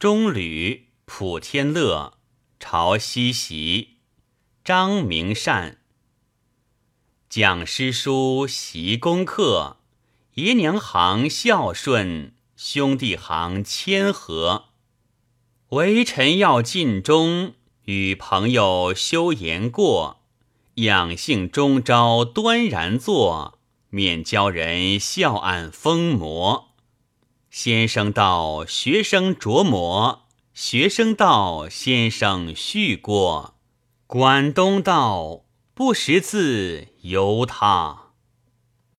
中吕普天乐朝西席张明善讲诗书习功课，爷娘行孝顺，兄弟行谦和。为臣要尽忠，与朋友修言过。养性忠昭，端然坐，免教人笑暗疯魔。先生道，学生琢磨；学生道，先生叙过。管东道，不识字由他。